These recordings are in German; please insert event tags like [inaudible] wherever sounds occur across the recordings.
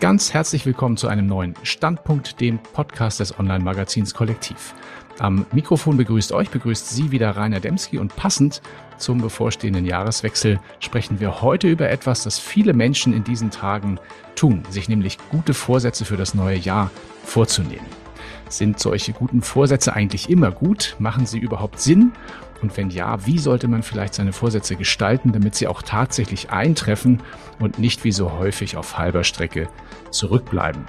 Ganz herzlich willkommen zu einem neuen Standpunkt, dem Podcast des Online-Magazins Kollektiv. Am Mikrofon begrüßt euch, begrüßt Sie wieder Rainer Demski und passend zum bevorstehenden Jahreswechsel sprechen wir heute über etwas, das viele Menschen in diesen Tagen tun, sich nämlich gute Vorsätze für das neue Jahr vorzunehmen. Sind solche guten Vorsätze eigentlich immer gut? Machen sie überhaupt Sinn? Und wenn ja, wie sollte man vielleicht seine Vorsätze gestalten, damit sie auch tatsächlich eintreffen und nicht wie so häufig auf halber Strecke zurückbleiben?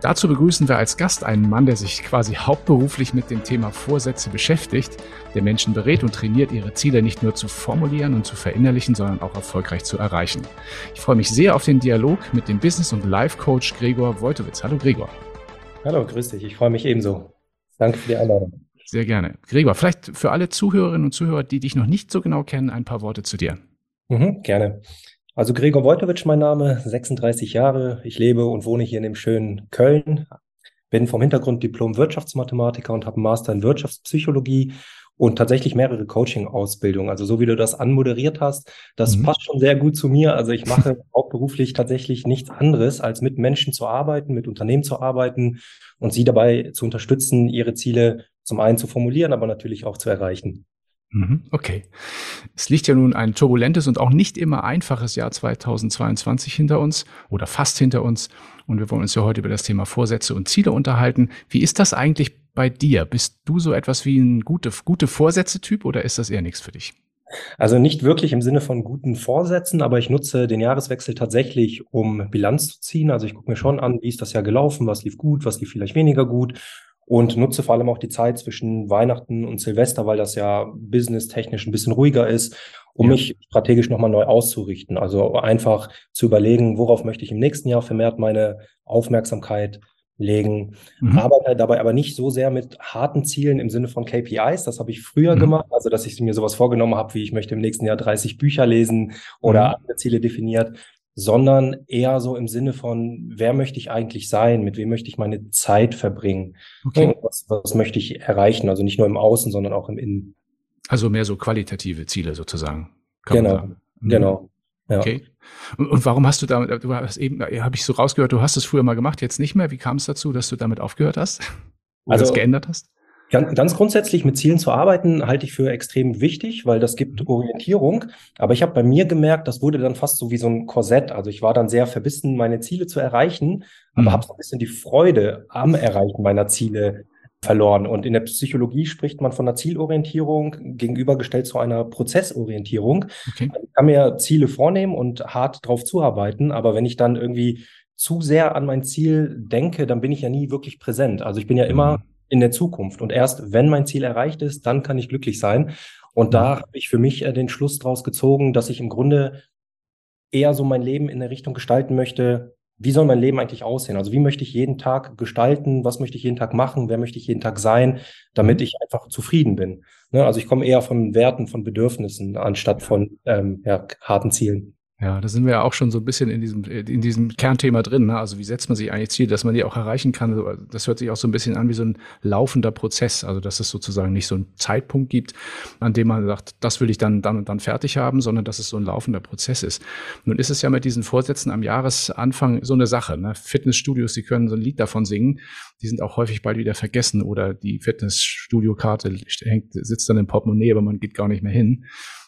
Dazu begrüßen wir als Gast einen Mann, der sich quasi hauptberuflich mit dem Thema Vorsätze beschäftigt, der Menschen berät und trainiert, ihre Ziele nicht nur zu formulieren und zu verinnerlichen, sondern auch erfolgreich zu erreichen. Ich freue mich sehr auf den Dialog mit dem Business- und Life-Coach Gregor Wojtowitz. Hallo Gregor. Hallo, grüß dich. Ich freue mich ebenso. Danke für die Einladung. Sehr gerne. Gregor, vielleicht für alle Zuhörerinnen und Zuhörer, die dich noch nicht so genau kennen, ein paar Worte zu dir. Mhm, gerne. Also Gregor Wojtowicz, mein Name, 36 Jahre. Ich lebe und wohne hier in dem schönen Köln. Bin vom Hintergrund Diplom-Wirtschaftsmathematiker und habe einen Master in Wirtschaftspsychologie und tatsächlich mehrere Coaching-Ausbildungen. Also so wie du das anmoderiert hast, das mhm. passt schon sehr gut zu mir. Also ich mache [laughs] auch beruflich tatsächlich nichts anderes, als mit Menschen zu arbeiten, mit Unternehmen zu arbeiten und sie dabei zu unterstützen, ihre Ziele zum einen zu formulieren, aber natürlich auch zu erreichen. Mhm, okay. Es liegt ja nun ein turbulentes und auch nicht immer einfaches Jahr 2022 hinter uns oder fast hinter uns. Und wir wollen uns ja heute über das Thema Vorsätze und Ziele unterhalten. Wie ist das eigentlich bei dir? Bist du so etwas wie ein gute, gute Vorsätze-Typ oder ist das eher nichts für dich? Also nicht wirklich im Sinne von guten Vorsätzen, aber ich nutze den Jahreswechsel tatsächlich, um Bilanz zu ziehen. Also ich gucke mir schon an, wie ist das Jahr gelaufen, was lief gut, was lief vielleicht weniger gut und nutze vor allem auch die Zeit zwischen Weihnachten und Silvester, weil das ja businesstechnisch ein bisschen ruhiger ist, um ja. mich strategisch nochmal neu auszurichten. Also einfach zu überlegen, worauf möchte ich im nächsten Jahr vermehrt meine Aufmerksamkeit legen. Mhm. Arbeite dabei aber nicht so sehr mit harten Zielen im Sinne von KPIs. Das habe ich früher mhm. gemacht, also dass ich mir sowas vorgenommen habe, wie ich möchte im nächsten Jahr 30 Bücher lesen oder mhm. andere Ziele definiert, sondern eher so im Sinne von, wer möchte ich eigentlich sein, mit wem möchte ich meine Zeit verbringen okay. und was, was möchte ich erreichen, also nicht nur im Außen, sondern auch im Innen. Also mehr so qualitative Ziele sozusagen. genau, mhm. genau. Ja. Okay. Und, und, warum hast du da, du hast eben, habe ich so rausgehört, du hast es früher mal gemacht, jetzt nicht mehr. Wie kam es dazu, dass du damit aufgehört hast? Oder also, das geändert hast? Ganz, ganz grundsätzlich mit Zielen zu arbeiten, halte ich für extrem wichtig, weil das gibt mhm. Orientierung. Aber ich habe bei mir gemerkt, das wurde dann fast so wie so ein Korsett. Also ich war dann sehr verbissen, meine Ziele zu erreichen, aber mhm. habe so ein bisschen die Freude am Erreichen meiner Ziele verloren. Und in der Psychologie spricht man von einer Zielorientierung gegenübergestellt zu einer Prozessorientierung. Okay. Ich kann mir Ziele vornehmen und hart drauf zuarbeiten, aber wenn ich dann irgendwie zu sehr an mein Ziel denke, dann bin ich ja nie wirklich präsent. Also ich bin ja immer mhm. in der Zukunft. Und erst wenn mein Ziel erreicht ist, dann kann ich glücklich sein. Und mhm. da habe ich für mich äh, den Schluss draus gezogen, dass ich im Grunde eher so mein Leben in der Richtung gestalten möchte, wie soll mein Leben eigentlich aussehen? Also wie möchte ich jeden Tag gestalten? Was möchte ich jeden Tag machen? Wer möchte ich jeden Tag sein, damit mhm. ich einfach zufrieden bin? Ne? Also ich komme eher von Werten, von Bedürfnissen anstatt von ähm, ja, harten Zielen. Ja, da sind wir ja auch schon so ein bisschen in diesem, in diesem Kernthema drin. Ne? Also wie setzt man sich eigentlich Ziel, dass man die auch erreichen kann? Das hört sich auch so ein bisschen an wie so ein laufender Prozess. Also dass es sozusagen nicht so einen Zeitpunkt gibt, an dem man sagt, das will ich dann dann und dann fertig haben, sondern dass es so ein laufender Prozess ist. Nun ist es ja mit diesen Vorsätzen am Jahresanfang so eine Sache. Ne? Fitnessstudios, die können so ein Lied davon singen. Die sind auch häufig bald wieder vergessen oder die Fitnessstudio-Karte hängt, sitzt dann im Portemonnaie, aber man geht gar nicht mehr hin.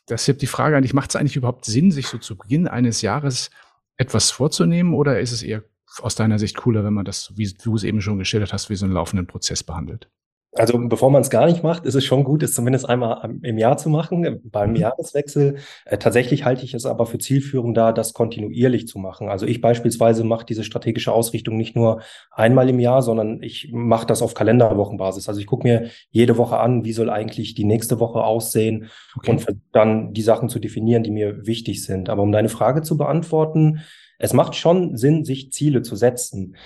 Deshalb die Frage eigentlich, macht es eigentlich überhaupt Sinn, sich so zu Beginn eines Jahres etwas vorzunehmen oder ist es eher aus deiner Sicht cooler, wenn man das, wie du es eben schon geschildert hast, wie so einen laufenden Prozess behandelt? Also bevor man es gar nicht macht, ist es schon gut, es zumindest einmal im Jahr zu machen, beim mhm. Jahreswechsel. Äh, tatsächlich halte ich es aber für zielführend da, das kontinuierlich zu machen. Also ich beispielsweise mache diese strategische Ausrichtung nicht nur einmal im Jahr, sondern ich mache das auf Kalenderwochenbasis. Also ich gucke mir jede Woche an, wie soll eigentlich die nächste Woche aussehen okay. und dann die Sachen zu definieren, die mir wichtig sind. Aber um deine Frage zu beantworten, es macht schon Sinn, sich Ziele zu setzen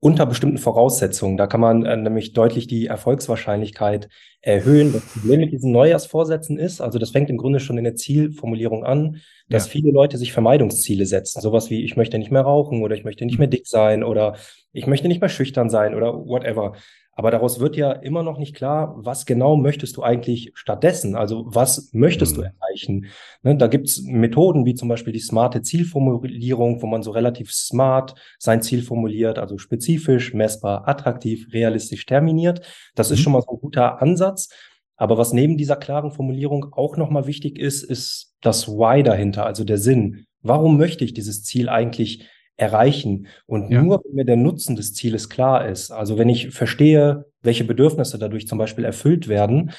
unter bestimmten Voraussetzungen. Da kann man äh, nämlich deutlich die Erfolgswahrscheinlichkeit erhöhen. Das Problem mit diesen Neujahrsvorsätzen ist, also das fängt im Grunde schon in der Zielformulierung an, dass ja. viele Leute sich Vermeidungsziele setzen. Sowas wie, ich möchte nicht mehr rauchen oder ich möchte nicht mehr dick sein oder ich möchte nicht mehr schüchtern sein oder whatever. Aber daraus wird ja immer noch nicht klar, was genau möchtest du eigentlich stattdessen? Also was möchtest mhm. du erreichen? Ne, da gibt's Methoden wie zum Beispiel die smarte Zielformulierung, wo man so relativ smart sein Ziel formuliert, also spezifisch, messbar, attraktiv, realistisch terminiert. Das mhm. ist schon mal so ein guter Ansatz. Aber was neben dieser klaren Formulierung auch nochmal wichtig ist, ist das Why dahinter, also der Sinn. Warum möchte ich dieses Ziel eigentlich erreichen. Und ja. nur wenn mir der Nutzen des Zieles klar ist, also wenn ich verstehe, welche Bedürfnisse dadurch zum Beispiel erfüllt werden,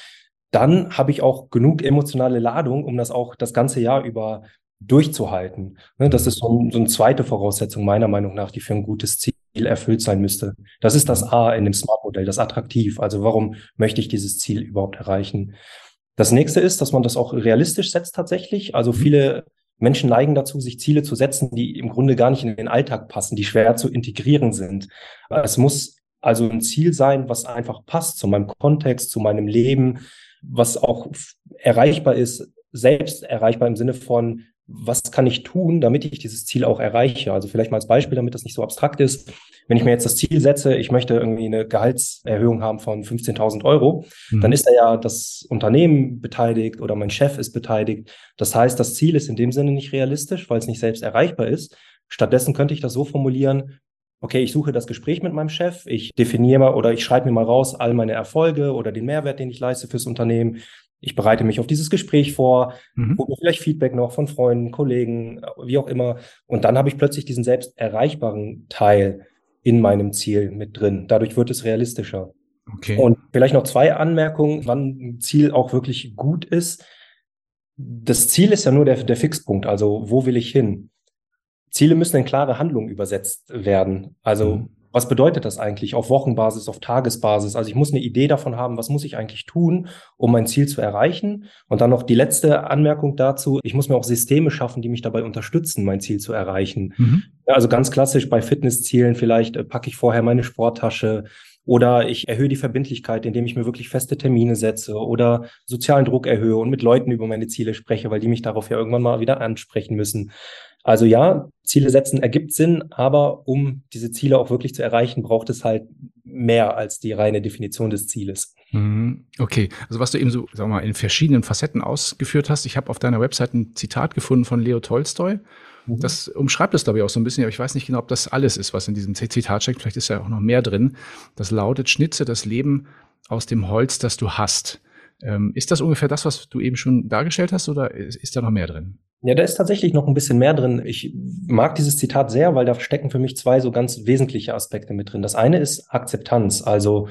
dann habe ich auch genug emotionale Ladung, um das auch das ganze Jahr über durchzuhalten. Ne, das ist so, ein, so eine zweite Voraussetzung meiner Meinung nach, die für ein gutes Ziel erfüllt sein müsste. Das ist das A in dem Smart-Modell, das attraktiv. Also warum möchte ich dieses Ziel überhaupt erreichen? Das nächste ist, dass man das auch realistisch setzt tatsächlich. Also mhm. viele Menschen neigen dazu, sich Ziele zu setzen, die im Grunde gar nicht in den Alltag passen, die schwer zu integrieren sind. Es muss also ein Ziel sein, was einfach passt zu meinem Kontext, zu meinem Leben, was auch erreichbar ist, selbst erreichbar im Sinne von, was kann ich tun, damit ich dieses Ziel auch erreiche? Also vielleicht mal als Beispiel, damit das nicht so abstrakt ist. Wenn ich mir jetzt das Ziel setze, ich möchte irgendwie eine Gehaltserhöhung haben von 15.000 Euro, mhm. dann ist da ja das Unternehmen beteiligt oder mein Chef ist beteiligt. Das heißt, das Ziel ist in dem Sinne nicht realistisch, weil es nicht selbst erreichbar ist. Stattdessen könnte ich das so formulieren, okay, ich suche das Gespräch mit meinem Chef, ich definiere mal oder ich schreibe mir mal raus all meine Erfolge oder den Mehrwert, den ich leiste fürs Unternehmen. Ich bereite mich auf dieses Gespräch vor, mhm. hole mir vielleicht Feedback noch von Freunden, Kollegen, wie auch immer. Und dann habe ich plötzlich diesen selbst erreichbaren Teil in meinem Ziel mit drin. Dadurch wird es realistischer. Okay. Und vielleicht noch zwei Anmerkungen, wann ein Ziel auch wirklich gut ist. Das Ziel ist ja nur der, der Fixpunkt, also wo will ich hin? Ziele müssen in klare Handlungen übersetzt werden. Also mhm was bedeutet das eigentlich auf Wochenbasis, auf Tagesbasis? Also ich muss eine Idee davon haben, was muss ich eigentlich tun, um mein Ziel zu erreichen? Und dann noch die letzte Anmerkung dazu. Ich muss mir auch Systeme schaffen, die mich dabei unterstützen, mein Ziel zu erreichen. Mhm. Also ganz klassisch bei Fitnesszielen vielleicht äh, packe ich vorher meine Sporttasche oder ich erhöhe die Verbindlichkeit, indem ich mir wirklich feste Termine setze oder sozialen Druck erhöhe und mit Leuten über meine Ziele spreche, weil die mich darauf ja irgendwann mal wieder ansprechen müssen. Also ja, Ziele setzen ergibt Sinn, aber um diese Ziele auch wirklich zu erreichen, braucht es halt mehr als die reine Definition des Zieles. Mhm. Okay, also was du eben so, sag mal, in verschiedenen Facetten ausgeführt hast, ich habe auf deiner Website ein Zitat gefunden von Leo Tolstoi. Mhm. Das umschreibt es, glaube ich, auch so ein bisschen, aber ich weiß nicht genau, ob das alles ist, was in diesem Zitat steckt. Vielleicht ist ja auch noch mehr drin. Das lautet, schnitze das Leben aus dem Holz, das du hast. Ähm, ist das ungefähr das, was du eben schon dargestellt hast, oder ist, ist da noch mehr drin? Ja, da ist tatsächlich noch ein bisschen mehr drin. Ich mag dieses Zitat sehr, weil da stecken für mich zwei so ganz wesentliche Aspekte mit drin. Das eine ist Akzeptanz. Also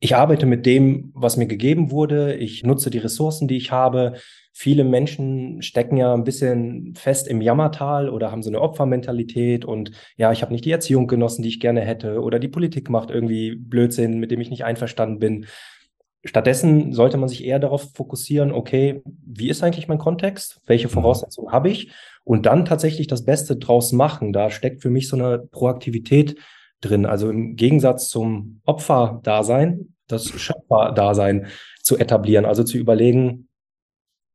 ich arbeite mit dem, was mir gegeben wurde. Ich nutze die Ressourcen, die ich habe. Viele Menschen stecken ja ein bisschen fest im Jammertal oder haben so eine Opfermentalität und ja, ich habe nicht die Erziehung genossen, die ich gerne hätte oder die Politik macht irgendwie Blödsinn, mit dem ich nicht einverstanden bin. Stattdessen sollte man sich eher darauf fokussieren, okay, wie ist eigentlich mein Kontext? Welche mhm. Voraussetzungen habe ich? Und dann tatsächlich das Beste draus machen. Da steckt für mich so eine Proaktivität drin. Also im Gegensatz zum Opferdasein, das Schöpferdasein zu etablieren. Also zu überlegen,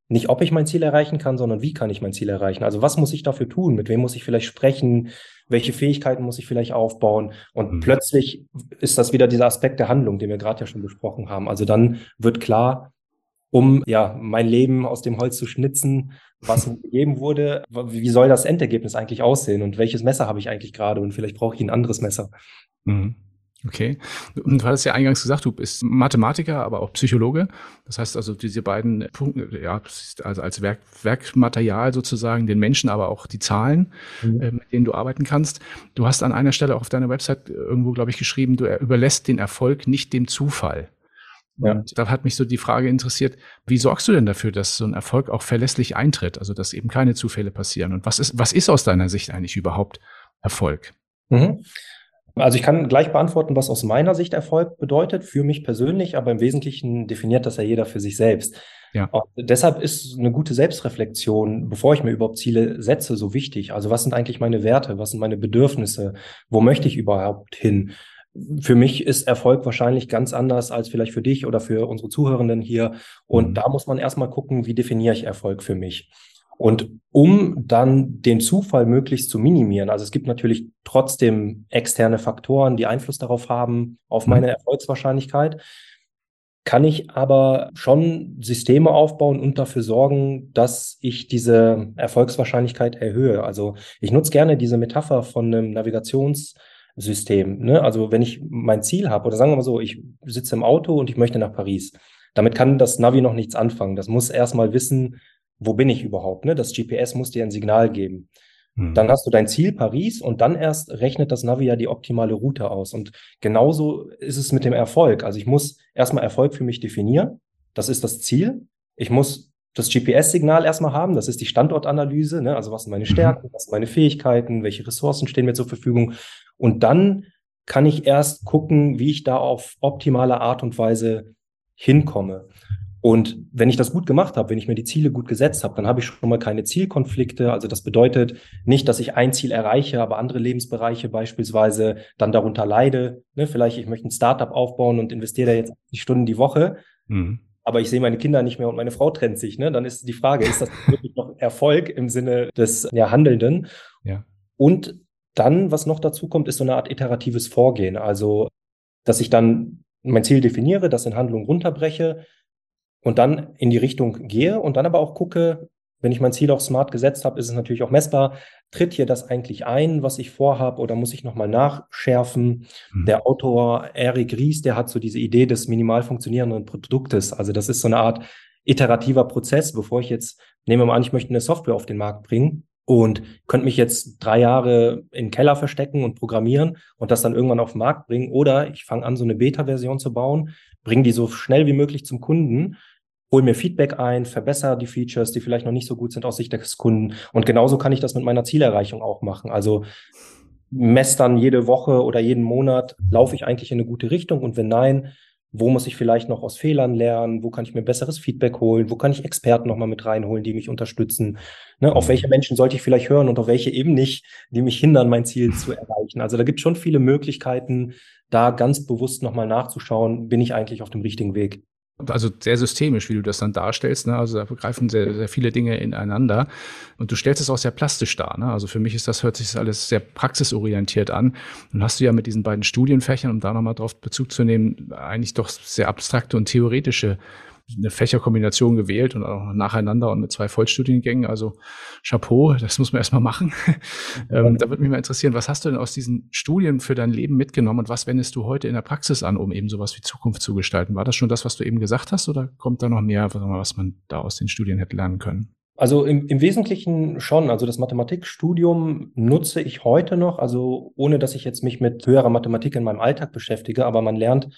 nicht ob ich mein Ziel erreichen kann, sondern wie kann ich mein Ziel erreichen? Also was muss ich dafür tun? Mit wem muss ich vielleicht sprechen? Welche Fähigkeiten muss ich vielleicht aufbauen. Und mhm. plötzlich ist das wieder dieser Aspekt der Handlung, den wir gerade ja schon besprochen haben. Also dann wird klar, um ja mein Leben aus dem Holz zu schnitzen, was mir [laughs] gegeben wurde, wie soll das Endergebnis eigentlich aussehen und welches Messer habe ich eigentlich gerade und vielleicht brauche ich ein anderes Messer. Mhm. Okay. Und du hattest ja eingangs gesagt, du bist Mathematiker, aber auch Psychologe. Das heißt also, diese beiden Punkte, ja, also als Werk, Werkmaterial sozusagen, den Menschen, aber auch die Zahlen, mhm. äh, mit denen du arbeiten kannst. Du hast an einer Stelle auch auf deiner Website irgendwo, glaube ich, geschrieben, du überlässt den Erfolg nicht dem Zufall. Ja. Und da hat mich so die Frage interessiert, wie sorgst du denn dafür, dass so ein Erfolg auch verlässlich eintritt, also dass eben keine Zufälle passieren? Und was ist, was ist aus deiner Sicht eigentlich überhaupt Erfolg? Mhm. Also ich kann gleich beantworten, was aus meiner Sicht Erfolg bedeutet, für mich persönlich, aber im Wesentlichen definiert das ja jeder für sich selbst. Ja. Und deshalb ist eine gute Selbstreflexion, bevor ich mir überhaupt Ziele setze, so wichtig. Also was sind eigentlich meine Werte? Was sind meine Bedürfnisse? Wo möchte ich überhaupt hin? Für mich ist Erfolg wahrscheinlich ganz anders als vielleicht für dich oder für unsere Zuhörenden hier. Und mhm. da muss man erstmal gucken, wie definiere ich Erfolg für mich. Und um dann den Zufall möglichst zu minimieren, also es gibt natürlich trotzdem externe Faktoren, die Einfluss darauf haben, auf mhm. meine Erfolgswahrscheinlichkeit, kann ich aber schon Systeme aufbauen und dafür sorgen, dass ich diese Erfolgswahrscheinlichkeit erhöhe. Also ich nutze gerne diese Metapher von einem Navigationssystem. Ne? Also wenn ich mein Ziel habe, oder sagen wir mal so, ich sitze im Auto und ich möchte nach Paris. Damit kann das Navi noch nichts anfangen. Das muss erstmal wissen, wo bin ich überhaupt? Ne? Das GPS muss dir ein Signal geben. Hm. Dann hast du dein Ziel Paris und dann erst rechnet das Navi ja die optimale Route aus. Und genauso ist es mit dem Erfolg. Also ich muss erstmal Erfolg für mich definieren. Das ist das Ziel. Ich muss das GPS-Signal erstmal haben. Das ist die Standortanalyse. Ne? Also was sind meine mhm. Stärken, was sind meine Fähigkeiten, welche Ressourcen stehen mir zur Verfügung. Und dann kann ich erst gucken, wie ich da auf optimale Art und Weise hinkomme. Und wenn ich das gut gemacht habe, wenn ich mir die Ziele gut gesetzt habe, dann habe ich schon mal keine Zielkonflikte. Also das bedeutet nicht, dass ich ein Ziel erreiche, aber andere Lebensbereiche beispielsweise dann darunter leide. Ne, vielleicht ich möchte ein Startup aufbauen und investiere da jetzt die Stunden die Woche. Mhm. Aber ich sehe meine Kinder nicht mehr und meine Frau trennt sich. Ne? Dann ist die Frage, ist das [laughs] wirklich noch Erfolg im Sinne des ja, Handelnden? Ja. Und dann, was noch dazu kommt, ist so eine Art iteratives Vorgehen. Also, dass ich dann mein Ziel definiere, das in Handlung runterbreche, und dann in die Richtung gehe und dann aber auch gucke, wenn ich mein Ziel auch smart gesetzt habe, ist es natürlich auch messbar. Tritt hier das eigentlich ein, was ich vorhabe, oder muss ich nochmal nachschärfen? Mhm. Der Autor Eric Ries, der hat so diese Idee des minimal funktionierenden Produktes. Also das ist so eine Art iterativer Prozess, bevor ich jetzt, nehmen wir mal an, ich möchte eine Software auf den Markt bringen und könnte mich jetzt drei Jahre in den Keller verstecken und programmieren und das dann irgendwann auf den Markt bringen. Oder ich fange an, so eine Beta-Version zu bauen, bringe die so schnell wie möglich zum Kunden hol mir Feedback ein, verbessere die Features, die vielleicht noch nicht so gut sind aus Sicht des Kunden. Und genauso kann ich das mit meiner Zielerreichung auch machen. Also messe dann jede Woche oder jeden Monat, laufe ich eigentlich in eine gute Richtung? Und wenn nein, wo muss ich vielleicht noch aus Fehlern lernen? Wo kann ich mir besseres Feedback holen? Wo kann ich Experten nochmal mit reinholen, die mich unterstützen? Ne, auf welche Menschen sollte ich vielleicht hören und auf welche eben nicht, die mich hindern, mein Ziel zu erreichen? Also da gibt es schon viele Möglichkeiten, da ganz bewusst nochmal nachzuschauen, bin ich eigentlich auf dem richtigen Weg also sehr systemisch, wie du das dann darstellst. Ne? Also da greifen sehr, sehr viele Dinge ineinander. Und du stellst es auch sehr plastisch dar. Ne? Also für mich ist das, hört sich das alles sehr praxisorientiert an. Und hast du ja mit diesen beiden Studienfächern, um da nochmal drauf Bezug zu nehmen, eigentlich doch sehr abstrakte und theoretische eine Fächerkombination gewählt und auch nacheinander und mit zwei Vollstudiengängen. Also Chapeau, das muss man erstmal machen. [laughs] ähm, da würde mich mal interessieren, was hast du denn aus diesen Studien für dein Leben mitgenommen und was wendest du heute in der Praxis an, um eben sowas wie Zukunft zu gestalten? War das schon das, was du eben gesagt hast oder kommt da noch mehr, was man da aus den Studien hätte lernen können? Also im, im Wesentlichen schon. Also das Mathematikstudium nutze ich heute noch, also ohne dass ich jetzt mich mit höherer Mathematik in meinem Alltag beschäftige, aber man lernt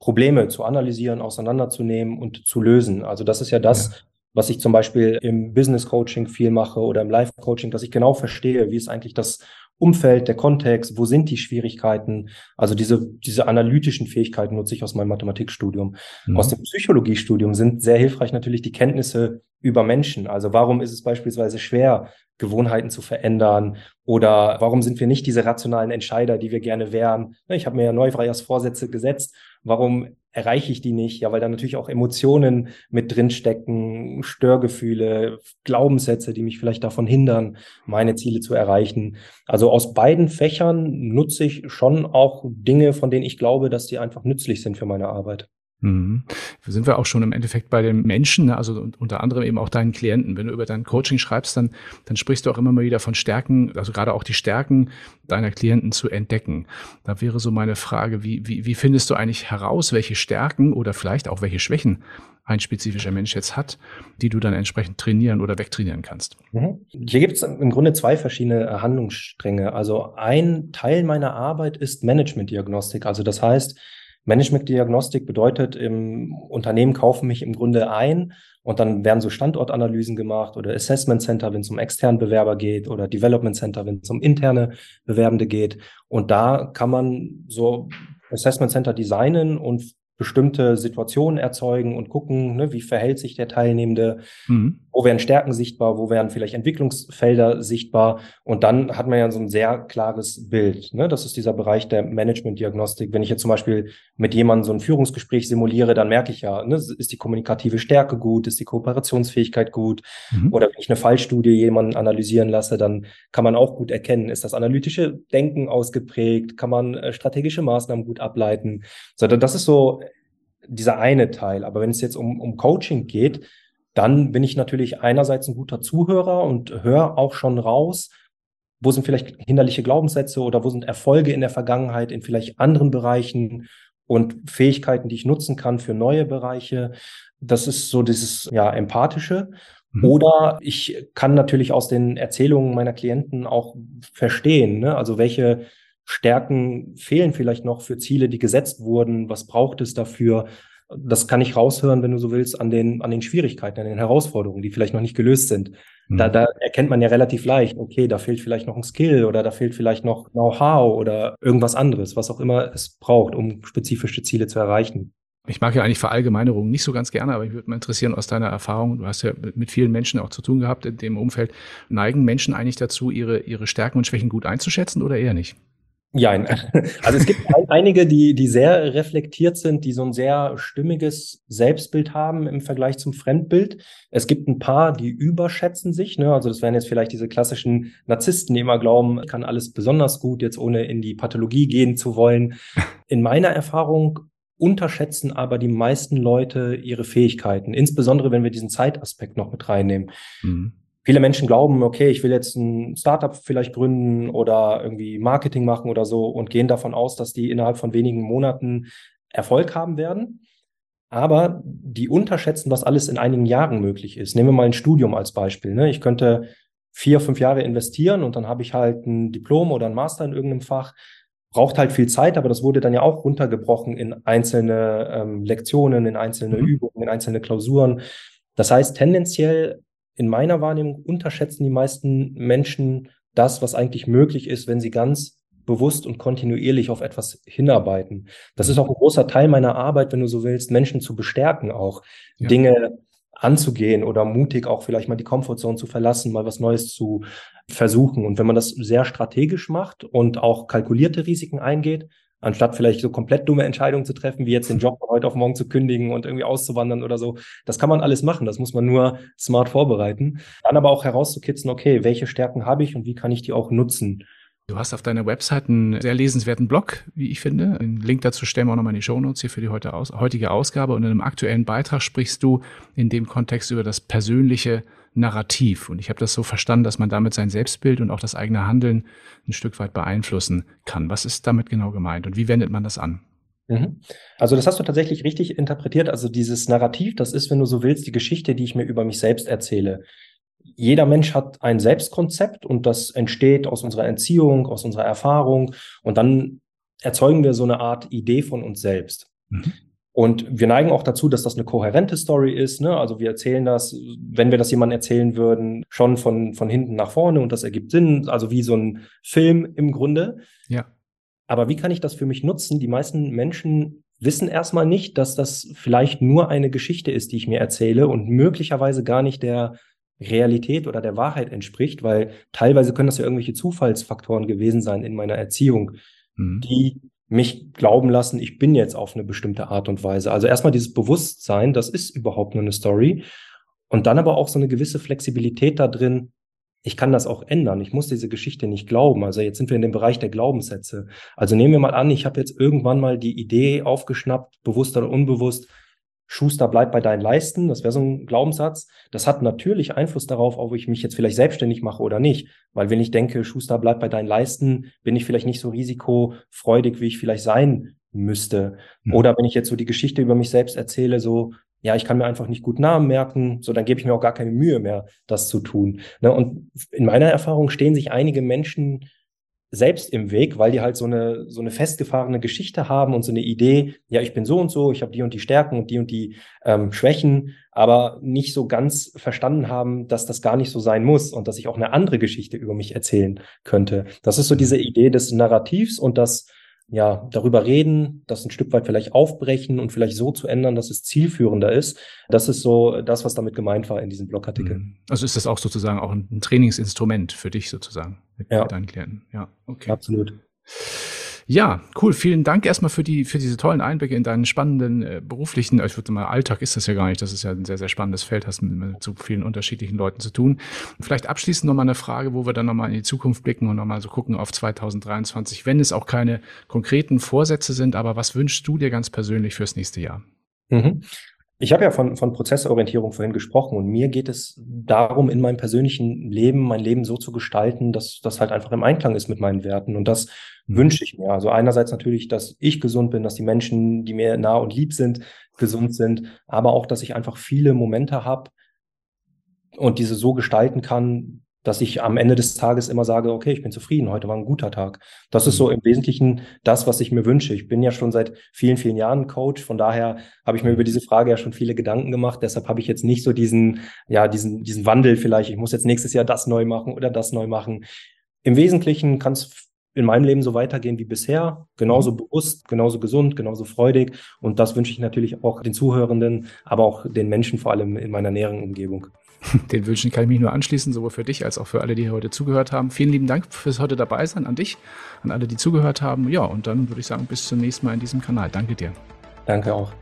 Probleme zu analysieren, auseinanderzunehmen und zu lösen. Also das ist ja das, ja. was ich zum Beispiel im Business Coaching viel mache oder im Life Coaching, dass ich genau verstehe, wie ist eigentlich das Umfeld, der Kontext, wo sind die Schwierigkeiten? Also diese, diese analytischen Fähigkeiten nutze ich aus meinem Mathematikstudium. Mhm. Aus dem Psychologiestudium sind sehr hilfreich natürlich die Kenntnisse über Menschen. Also warum ist es beispielsweise schwer, Gewohnheiten zu verändern? Oder warum sind wir nicht diese rationalen Entscheider, die wir gerne wären? Ich habe mir ja Neufreiersvorsätze gesetzt. Warum erreiche ich die nicht? Ja, weil da natürlich auch Emotionen mit drin stecken, Störgefühle, Glaubenssätze, die mich vielleicht davon hindern, meine Ziele zu erreichen. Also aus beiden Fächern nutze ich schon auch Dinge, von denen ich glaube, dass sie einfach nützlich sind für meine Arbeit. Mhm. Sind wir auch schon im Endeffekt bei den Menschen, ne? also unter anderem eben auch deinen Klienten. Wenn du über dein Coaching schreibst, dann, dann sprichst du auch immer mal wieder von Stärken, also gerade auch die Stärken deiner Klienten zu entdecken. Da wäre so meine Frage, wie, wie, wie findest du eigentlich heraus, welche Stärken oder vielleicht auch welche Schwächen ein spezifischer Mensch jetzt hat, die du dann entsprechend trainieren oder wegtrainieren kannst? Mhm. Hier gibt es im Grunde zwei verschiedene äh, Handlungsstränge. Also ein Teil meiner Arbeit ist Management-Diagnostik. Also das heißt, Management-Diagnostik bedeutet, im Unternehmen kaufen mich im Grunde ein und dann werden so Standortanalysen gemacht oder Assessment Center, wenn es um externen Bewerber geht oder Development Center, wenn es um interne Bewerbende geht. Und da kann man so Assessment Center designen und bestimmte Situationen erzeugen und gucken, ne, wie verhält sich der Teilnehmende, mhm. wo werden Stärken sichtbar, wo werden vielleicht Entwicklungsfelder sichtbar. Und dann hat man ja so ein sehr klares Bild. Ne? Das ist dieser Bereich der Management-Diagnostik. Wenn ich jetzt zum Beispiel mit jemandem so ein Führungsgespräch simuliere, dann merke ich ja, ne, ist die kommunikative Stärke gut, ist die Kooperationsfähigkeit gut. Mhm. Oder wenn ich eine Fallstudie jemanden analysieren lasse, dann kann man auch gut erkennen, ist das analytische Denken ausgeprägt, kann man äh, strategische Maßnahmen gut ableiten. So, das ist so dieser eine Teil. Aber wenn es jetzt um, um Coaching geht, dann bin ich natürlich einerseits ein guter Zuhörer und höre auch schon raus, wo sind vielleicht hinderliche Glaubenssätze oder wo sind Erfolge in der Vergangenheit in vielleicht anderen Bereichen und Fähigkeiten, die ich nutzen kann für neue Bereiche. Das ist so dieses ja empathische. Mhm. Oder ich kann natürlich aus den Erzählungen meiner Klienten auch verstehen, ne? also welche Stärken fehlen vielleicht noch für Ziele, die gesetzt wurden? Was braucht es dafür? Das kann ich raushören, wenn du so willst, an den, an den Schwierigkeiten, an den Herausforderungen, die vielleicht noch nicht gelöst sind. Mhm. Da, da erkennt man ja relativ leicht, okay, da fehlt vielleicht noch ein Skill oder da fehlt vielleicht noch Know-how oder irgendwas anderes, was auch immer es braucht, um spezifische Ziele zu erreichen. Ich mag ja eigentlich Verallgemeinerungen nicht so ganz gerne, aber ich würde mal interessieren aus deiner Erfahrung, du hast ja mit vielen Menschen auch zu tun gehabt in dem Umfeld, neigen Menschen eigentlich dazu, ihre, ihre Stärken und Schwächen gut einzuschätzen oder eher nicht? Ja, [laughs] also es gibt einige, die, die sehr reflektiert sind, die so ein sehr stimmiges Selbstbild haben im Vergleich zum Fremdbild. Es gibt ein paar, die überschätzen sich. Ne? Also das wären jetzt vielleicht diese klassischen Narzissten, die immer glauben, ich kann alles besonders gut, jetzt ohne in die Pathologie gehen zu wollen. In meiner Erfahrung unterschätzen aber die meisten Leute ihre Fähigkeiten, insbesondere wenn wir diesen Zeitaspekt noch mit reinnehmen. Mhm viele Menschen glauben, okay, ich will jetzt ein Startup vielleicht gründen oder irgendwie Marketing machen oder so und gehen davon aus, dass die innerhalb von wenigen Monaten Erfolg haben werden. Aber die unterschätzen, was alles in einigen Jahren möglich ist. Nehmen wir mal ein Studium als Beispiel. Ne? Ich könnte vier, fünf Jahre investieren und dann habe ich halt ein Diplom oder ein Master in irgendeinem Fach. Braucht halt viel Zeit, aber das wurde dann ja auch runtergebrochen in einzelne ähm, Lektionen, in einzelne mhm. Übungen, in einzelne Klausuren. Das heißt, tendenziell in meiner Wahrnehmung unterschätzen die meisten Menschen das, was eigentlich möglich ist, wenn sie ganz bewusst und kontinuierlich auf etwas hinarbeiten. Das ist auch ein großer Teil meiner Arbeit, wenn du so willst, Menschen zu bestärken, auch ja. Dinge anzugehen oder mutig auch vielleicht mal die Komfortzone zu verlassen, mal was Neues zu versuchen. Und wenn man das sehr strategisch macht und auch kalkulierte Risiken eingeht, anstatt vielleicht so komplett dumme Entscheidungen zu treffen, wie jetzt den Job von heute auf morgen zu kündigen und irgendwie auszuwandern oder so. Das kann man alles machen. Das muss man nur smart vorbereiten. Dann aber auch herauszukitzeln, okay, welche Stärken habe ich und wie kann ich die auch nutzen? Du hast auf deiner Website einen sehr lesenswerten Blog, wie ich finde. Den Link dazu stellen wir auch nochmal in die Shownotes hier für die heutige Ausgabe. Und in einem aktuellen Beitrag sprichst du in dem Kontext über das persönliche Narrativ. Und ich habe das so verstanden, dass man damit sein Selbstbild und auch das eigene Handeln ein Stück weit beeinflussen kann. Was ist damit genau gemeint und wie wendet man das an? Mhm. Also das hast du tatsächlich richtig interpretiert. Also dieses Narrativ, das ist, wenn du so willst, die Geschichte, die ich mir über mich selbst erzähle. Jeder Mensch hat ein Selbstkonzept und das entsteht aus unserer Erziehung, aus unserer Erfahrung und dann erzeugen wir so eine Art Idee von uns selbst. Mhm. Und wir neigen auch dazu, dass das eine kohärente Story ist. Ne? Also wir erzählen das, wenn wir das jemandem erzählen würden, schon von, von hinten nach vorne und das ergibt Sinn. Also wie so ein Film im Grunde. Ja. Aber wie kann ich das für mich nutzen? Die meisten Menschen wissen erstmal nicht, dass das vielleicht nur eine Geschichte ist, die ich mir erzähle und möglicherweise gar nicht der Realität oder der Wahrheit entspricht, weil teilweise können das ja irgendwelche Zufallsfaktoren gewesen sein in meiner Erziehung, mhm. die mich glauben lassen, ich bin jetzt auf eine bestimmte Art und Weise. Also erstmal dieses Bewusstsein, das ist überhaupt nur eine Story. Und dann aber auch so eine gewisse Flexibilität da drin, ich kann das auch ändern. Ich muss diese Geschichte nicht glauben. Also jetzt sind wir in dem Bereich der Glaubenssätze. Also nehmen wir mal an, ich habe jetzt irgendwann mal die Idee aufgeschnappt, bewusst oder unbewusst, Schuster, bleib bei deinen Leisten. Das wäre so ein Glaubenssatz. Das hat natürlich Einfluss darauf, ob ich mich jetzt vielleicht selbstständig mache oder nicht. Weil wenn ich denke, Schuster, bleib bei deinen Leisten, bin ich vielleicht nicht so risikofreudig, wie ich vielleicht sein müsste. Mhm. Oder wenn ich jetzt so die Geschichte über mich selbst erzähle, so, ja, ich kann mir einfach nicht gut Namen merken, so dann gebe ich mir auch gar keine Mühe mehr, das zu tun. Ne? Und in meiner Erfahrung stehen sich einige Menschen selbst im Weg, weil die halt so eine, so eine festgefahrene Geschichte haben und so eine Idee, ja, ich bin so und so, ich habe die und die Stärken und die und die ähm, Schwächen, aber nicht so ganz verstanden haben, dass das gar nicht so sein muss und dass ich auch eine andere Geschichte über mich erzählen könnte. Das ist so diese Idee des Narrativs und das ja, darüber reden, das ein Stück weit vielleicht aufbrechen und vielleicht so zu ändern, dass es zielführender ist. Das ist so das, was damit gemeint war in diesem Blogartikel. Mhm. Also ist das auch sozusagen auch ein Trainingsinstrument für dich sozusagen mit, ja. mit deinen Klienten. Ja, okay. Absolut. Ja, cool. Vielen Dank erstmal für die, für diese tollen Einblicke in deinen spannenden äh, beruflichen, ich würde mal, Alltag ist das ja gar nicht. Das ist ja ein sehr, sehr spannendes Feld, hast mit, mit so vielen unterschiedlichen Leuten zu tun. Vielleicht abschließend nochmal eine Frage, wo wir dann nochmal in die Zukunft blicken und nochmal so gucken auf 2023, wenn es auch keine konkreten Vorsätze sind, aber was wünschst du dir ganz persönlich fürs nächste Jahr? Mhm. Ich habe ja von, von Prozessorientierung vorhin gesprochen und mir geht es darum, in meinem persönlichen Leben mein Leben so zu gestalten, dass das halt einfach im Einklang ist mit meinen Werten. Und das mhm. wünsche ich mir. Also einerseits natürlich, dass ich gesund bin, dass die Menschen, die mir nah und lieb sind, gesund sind, aber auch, dass ich einfach viele Momente habe und diese so gestalten kann, dass ich am Ende des Tages immer sage, okay, ich bin zufrieden, heute war ein guter Tag. Das ist so mhm. im Wesentlichen das, was ich mir wünsche. Ich bin ja schon seit vielen, vielen Jahren Coach, von daher habe ich mir über diese Frage ja schon viele Gedanken gemacht. Deshalb habe ich jetzt nicht so diesen, ja, diesen, diesen Wandel vielleicht, ich muss jetzt nächstes Jahr das neu machen oder das neu machen. Im Wesentlichen kann es in meinem Leben so weitergehen wie bisher, genauso mhm. bewusst, genauso gesund, genauso freudig. Und das wünsche ich natürlich auch den Zuhörenden, aber auch den Menschen vor allem in meiner näheren Umgebung. [laughs] Den Wünschen kann ich mich nur anschließen, sowohl für dich als auch für alle, die heute zugehört haben. Vielen lieben Dank fürs heute dabei sein, an dich, an alle, die zugehört haben. Ja, und dann würde ich sagen, bis zum nächsten Mal in diesem Kanal. Danke dir. Danke auch.